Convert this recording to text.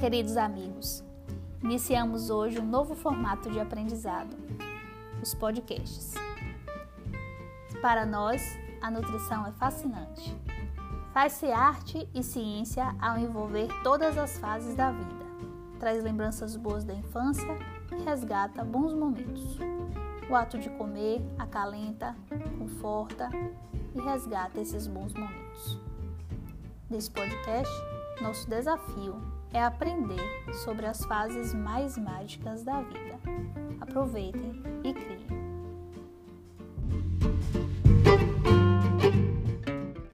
Queridos amigos, iniciamos hoje um novo formato de aprendizado, os podcasts. Para nós, a nutrição é fascinante. Faz-se arte e ciência ao envolver todas as fases da vida. Traz lembranças boas da infância e resgata bons momentos. O ato de comer acalenta, conforta e resgata esses bons momentos. Nesse podcast, nosso desafio é aprender sobre as fases mais mágicas da vida. Aproveitem.